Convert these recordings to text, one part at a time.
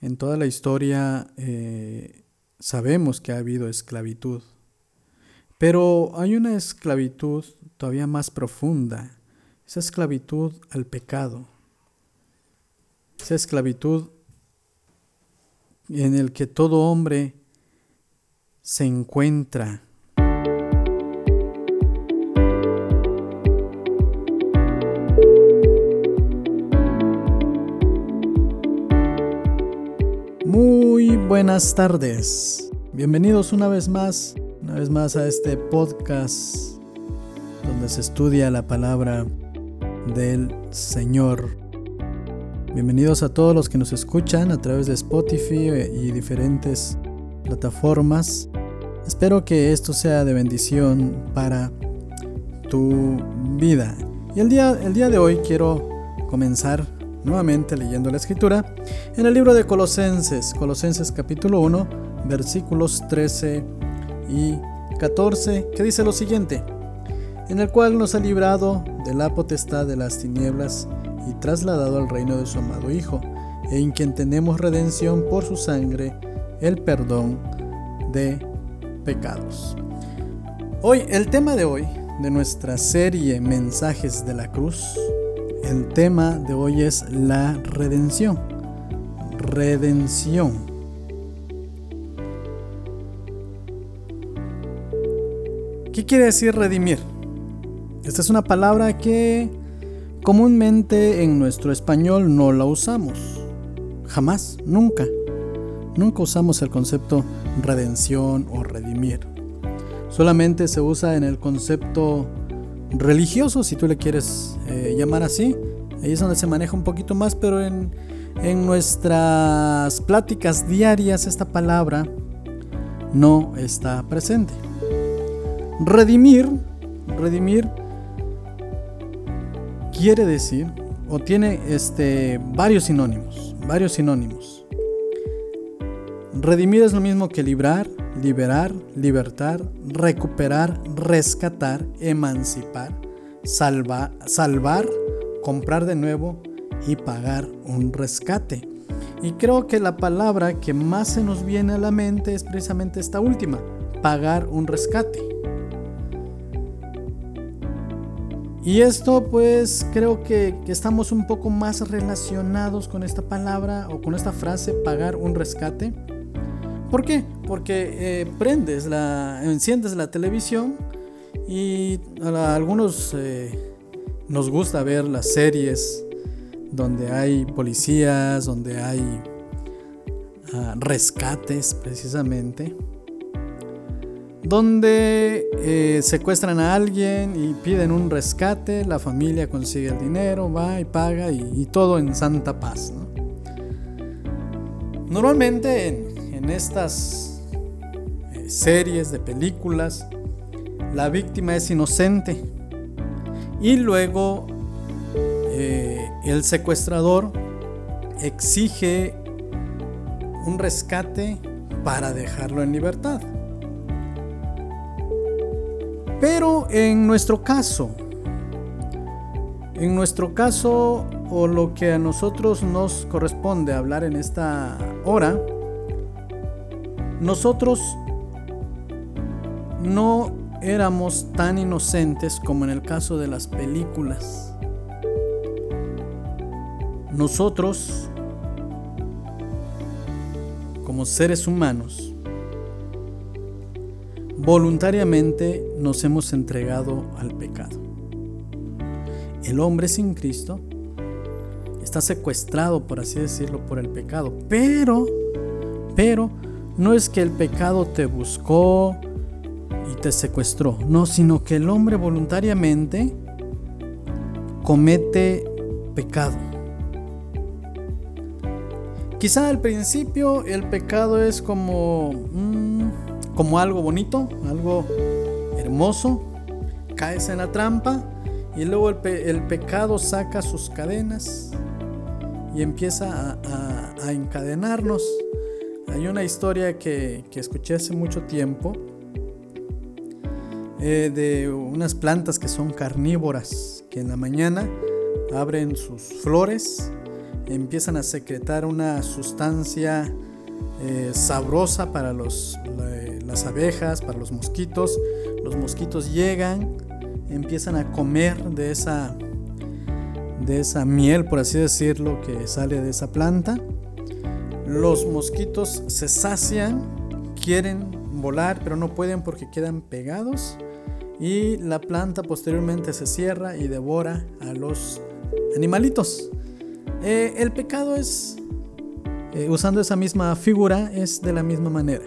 en toda la historia eh, sabemos que ha habido esclavitud, pero hay una esclavitud todavía más profunda, esa esclavitud al pecado, esa esclavitud en el que todo hombre se encuentra buenas tardes. Bienvenidos una vez más, una vez más a este podcast donde se estudia la palabra del Señor. Bienvenidos a todos los que nos escuchan a través de Spotify y diferentes plataformas. Espero que esto sea de bendición para tu vida. Y el día, el día de hoy quiero comenzar nuevamente leyendo la escritura, en el libro de Colosenses, Colosenses capítulo 1, versículos 13 y 14, que dice lo siguiente, en el cual nos ha librado de la potestad de las tinieblas y trasladado al reino de su amado Hijo, en quien tenemos redención por su sangre, el perdón de pecados. Hoy, el tema de hoy, de nuestra serie Mensajes de la Cruz, el tema de hoy es la redención. Redención. ¿Qué quiere decir redimir? Esta es una palabra que comúnmente en nuestro español no la usamos. Jamás, nunca. Nunca usamos el concepto redención o redimir. Solamente se usa en el concepto religioso, si tú le quieres eh, llamar así. Ahí es donde se maneja un poquito más, pero en, en nuestras pláticas diarias esta palabra no está presente. Redimir, redimir quiere decir o tiene este varios sinónimos, varios sinónimos. Redimir es lo mismo que librar, liberar, libertar, recuperar, rescatar, emancipar, salvar, salvar, comprar de nuevo y pagar un rescate. Y creo que la palabra que más se nos viene a la mente es precisamente esta última, pagar un rescate. Y esto pues creo que, que, estamos un poco más relacionados con esta palabra o con esta frase, pagar un rescate, ¿Por qué? Porque eh, prendes la, enciendes la televisión y a, algunos eh, nos gusta ver las series donde hay policías, donde hay ah, rescates precisamente, donde eh, secuestran a alguien y piden un rescate, la familia consigue el dinero, va y paga y, todo en santa paz. Normalmente en, en estas eh, series de películas, la víctima es inocente y luego eh, el secuestrador exige un rescate para dejarlo en libertad. Pero en nuestro caso, en nuestro caso, o lo que a nosotros nos corresponde hablar en esta hora, nosotros no éramos tan inocentes como en el caso de las películas. Nosotros, como seres humanos, voluntariamente nos hemos entregado al pecado. El hombre sin Cristo está secuestrado, por así decirlo, por el pecado, pero, pero, no es que el pecado te buscó y te secuestró, no, sino que el hombre voluntariamente comete pecado. Quizá al principio el pecado es como, mm, como algo bonito, algo hermoso, caes en la trampa y luego el, pecado saca sus cadenas y empieza a encadenarnos hay una historia que, escuché hace mucho tiempo eh, de unas plantas que son carnívoras, que en la mañana abren sus flores empiezan a secretar una sustancia eh, sabrosa para los, las abejas, para los mosquitos. Los mosquitos llegan, empiezan a comer de esa, de esa miel, por así decirlo, que sale de esa planta. Los mosquitos se sacian, quieren volar, pero no pueden porque quedan pegados. Y la planta posteriormente se cierra y devora a los animalitos. Eh, el pecado es, eh, usando esa misma figura, es de la misma manera.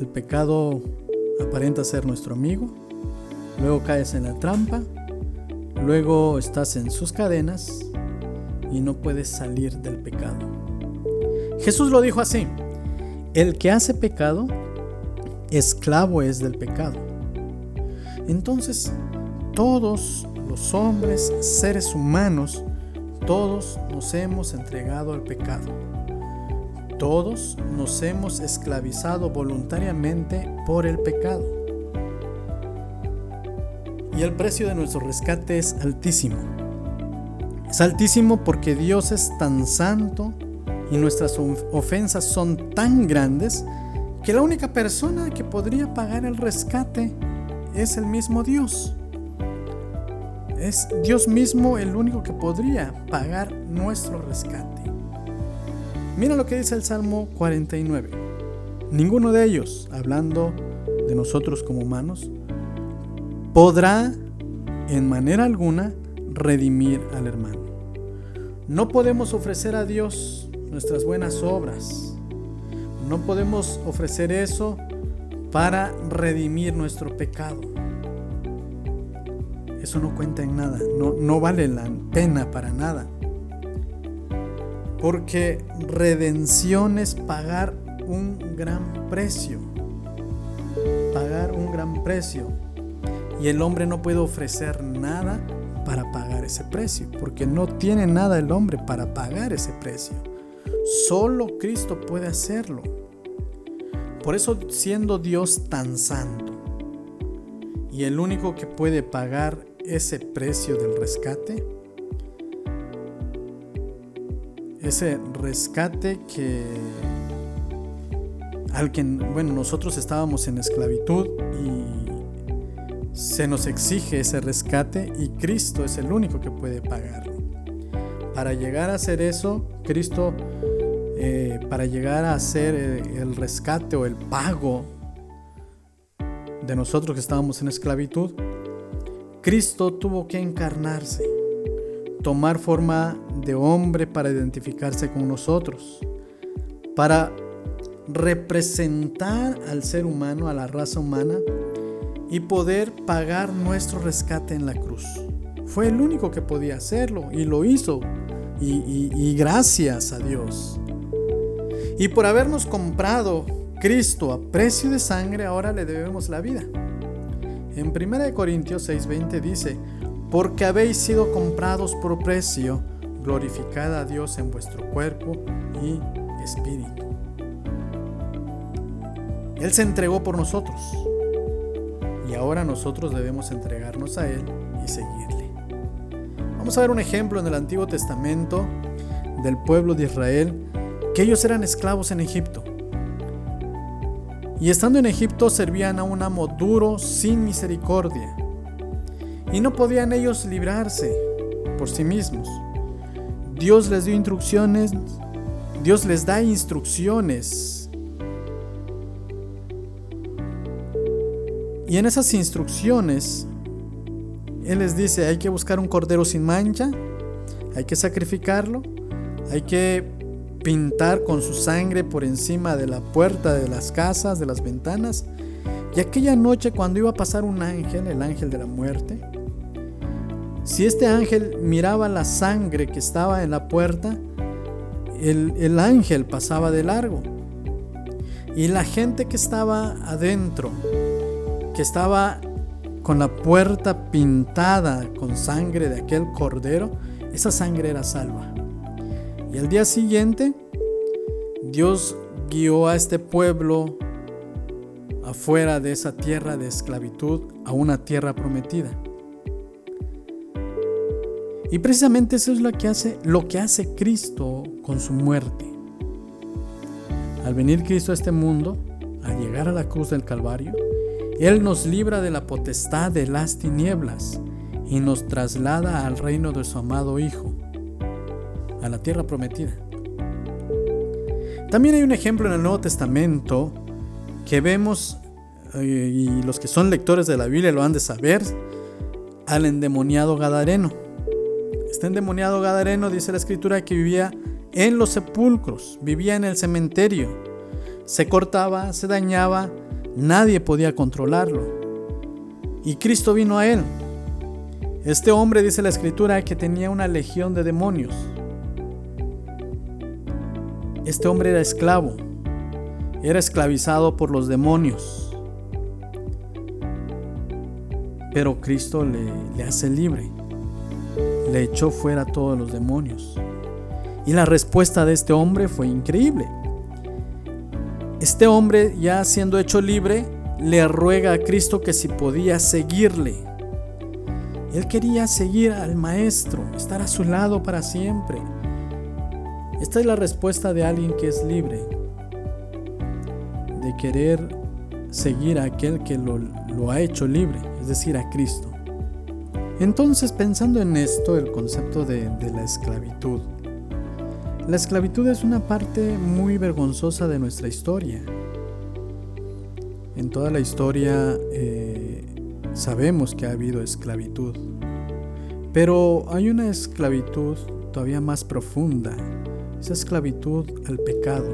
El pecado aparenta ser nuestro amigo, luego caes en la trampa, luego estás en sus cadenas y no puedes salir del pecado. Jesús lo dijo así, el que hace pecado, esclavo es del pecado. Entonces, todos los hombres, seres humanos, todos nos hemos entregado al pecado. Todos nos hemos esclavizado voluntariamente por el pecado. Y el precio de nuestro rescate es altísimo. Es altísimo porque Dios es tan santo y nuestras ofensas son tan grandes que la única persona que podría pagar el rescate es el mismo Dios. Es Dios mismo el único que podría pagar nuestro rescate. Mira lo que dice el Salmo 49. Ninguno de ellos, hablando de nosotros como humanos, podrá en manera alguna redimir al hermano. No podemos ofrecer a Dios nuestras buenas obras. No podemos ofrecer eso para redimir nuestro pecado eso no cuenta en nada, no, no vale la pena para nada. Porque redención es pagar un gran precio. Pagar un gran precio. Y el hombre no puede ofrecer nada para pagar ese precio. Porque no tiene nada el hombre para pagar ese precio. Solo Cristo puede hacerlo. Por eso siendo Dios tan santo y el único que puede pagar ese precio del rescate, ese rescate que al que, bueno, nosotros estábamos en esclavitud y se nos exige ese rescate y Cristo es el único que puede pagarlo. Para llegar a hacer eso, Cristo, eh, para llegar a hacer eh, el rescate o el pago de nosotros que estábamos en esclavitud, Cristo tuvo que encarnarse, tomar forma de hombre para identificarse con nosotros, para representar al ser humano, a la raza humana, y poder pagar nuestro rescate en la cruz. Fue el único que podía hacerlo y lo hizo. Y, gracias a Dios. Y por habernos comprado Cristo a precio de sangre, ahora le debemos la vida. En 1 Corintios 6:20 dice, porque habéis sido comprados por precio, glorificad a Dios en vuestro cuerpo y espíritu. Él se entregó por nosotros y ahora nosotros debemos entregarnos a Él y seguirle. Vamos a ver un ejemplo en el Antiguo Testamento del pueblo de Israel, que ellos eran esclavos en Egipto. Y estando en Egipto servían a un amo duro sin misericordia. Y no podían ellos librarse por sí mismos. Dios les dio instrucciones, Dios les da instrucciones. Y en esas instrucciones, Él les dice, hay que buscar un cordero sin mancha, hay que sacrificarlo, hay que pintar con su sangre por encima de la puerta de las casas, de las ventanas. Y aquella noche cuando iba a pasar un ángel, el ángel de la muerte, si este ángel miraba la sangre que estaba en la puerta, el, el ángel pasaba de largo. Y la gente que estaba adentro, estaba con la puerta pintada con sangre de aquel cordero, esa sangre era salva. Y al día siguiente, Dios guió a este pueblo afuera de esa tierra de esclavitud a una tierra prometida. Y precisamente eso es lo que hace, lo que hace Cristo con su muerte. Al venir Cristo a este mundo, al llegar a la cruz del Calvario, Él nos libra de la potestad de las tinieblas y nos traslada al reino de su amado Hijo, a la tierra prometida. También hay un ejemplo en el Nuevo Testamento que vemos, eh, y los que son lectores de la Biblia lo han de saber, al endemoniado Gadareno. Este endemoniado Gadareno dice la escritura que vivía en los sepulcros, vivía en el cementerio, se cortaba, se dañaba, nadie podía controlarlo. Y Cristo vino a él. Este hombre dice la escritura que tenía una legión de demonios. Este hombre era esclavo, era esclavizado por los demonios. Pero Cristo le, hace libre le echó fuera a todos los demonios. Y la respuesta de este hombre fue increíble. Este hombre, ya siendo hecho libre, le ruega a Cristo que si podía seguirle. Él quería seguir al Maestro, estar a su lado para siempre. Esta es la respuesta de alguien que es libre, de querer seguir a aquel que lo, ha hecho libre, es decir, a Cristo. Entonces, pensando en esto, el concepto de, la esclavitud. La esclavitud es una parte muy vergonzosa de nuestra historia. En toda la historia eh, sabemos que ha habido esclavitud, pero hay una esclavitud todavía más profunda, esa esclavitud al pecado,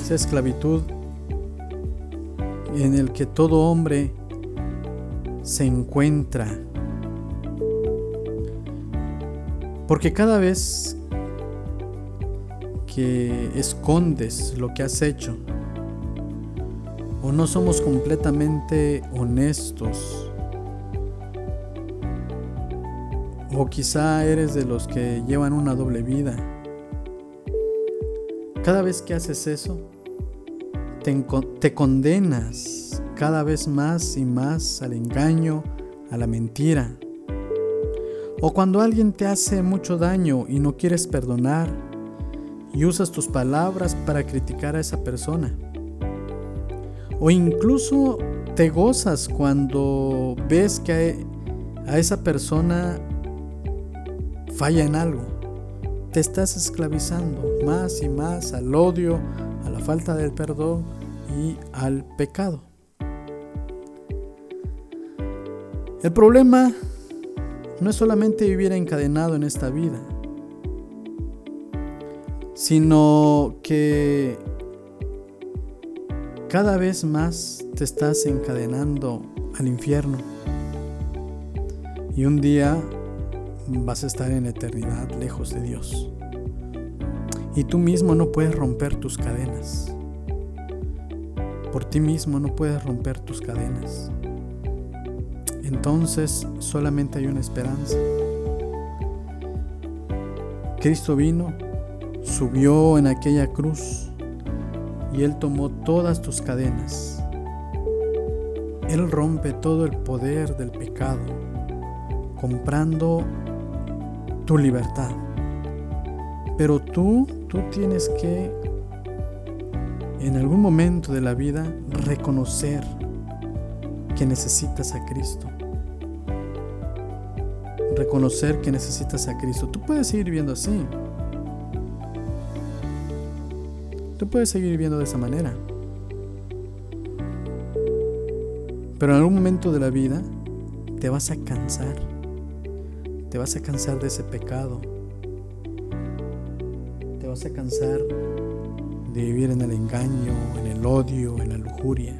esa esclavitud en el que todo hombre se encuentra. Porque cada vez que escondes lo que has hecho, o no somos completamente honestos, o quizá eres de los que llevan una doble vida, cada vez que haces eso, te, te condenas cada vez más y más al engaño, a la mentira. O cuando alguien te hace mucho daño y no quieres perdonar y usas tus palabras para criticar a esa persona. O incluso te gozas cuando ves que a esa persona falla en algo. Te estás esclavizando más y más al odio, a la falta del perdón y al pecado. El problema no es solamente vivir encadenado en esta vida, sino que cada vez más te estás encadenando al infierno. Y un día vas a estar en eternidad lejos de Dios. Y tú mismo no puedes romper tus cadenas. Por ti mismo no puedes romper tus cadenas entonces solamente hay una esperanza. Cristo vino, subió en aquella cruz y Él tomó todas tus cadenas. Él rompe todo el poder del pecado, comprando tu libertad. Pero tú, tú tienes que en algún momento de la vida reconocer que necesitas a Cristo reconocer que necesitas a Cristo. Tú puedes seguir viviendo así. Tú puedes seguir viviendo de esa manera. Pero en algún momento de la vida te vas a cansar. Te vas a cansar de ese pecado. Te vas a cansar de vivir en el engaño, en el odio, en la lujuria.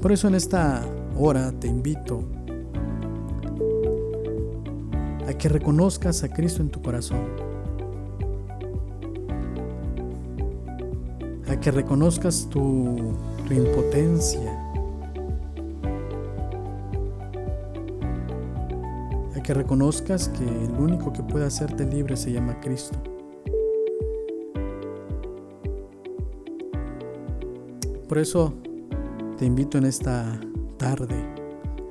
Por eso en esta hora te invito a que reconozcas a Cristo en tu corazón, a que reconozcas tu, impotencia, a que reconozcas que el único que puede hacerte libre se llama Cristo. Por eso te invito en esta tarde,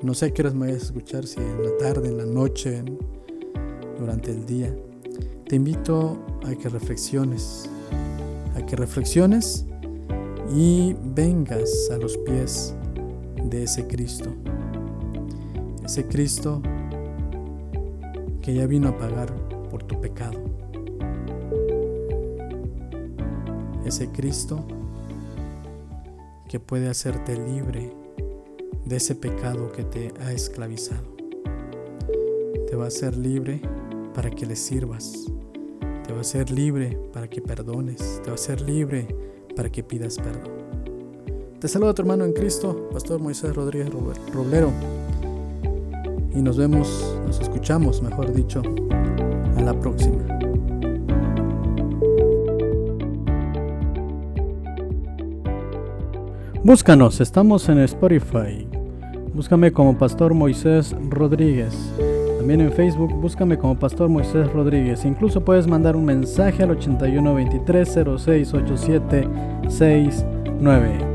No sé a qué horas me vayas a escuchar, si en la tarde, en la noche, durante el día. Te invito a que reflexiones, que reflexiones y vengas a los pies de ese Cristo. Ese Cristo que ya vino a pagar por tu pecado. Ese Cristo que puede hacerte libre de ese pecado que te ha esclavizado. Te va a hacer libre para que le sirvas. Te va a hacer libre para que perdones. Te va a hacer libre para que pidas perdón. Te saludo a tu hermano en Cristo, Pastor Moisés Rodríguez Roblero. Y nos vemos, nos escuchamos, mejor dicho, a la próxima. Búscanos, estamos en Spotify. Búscame como Pastor Moisés Rodríguez. También en Facebook, búscame como Pastor Moisés Rodríguez. Incluso puedes mandar un mensaje al 81 23 06 69.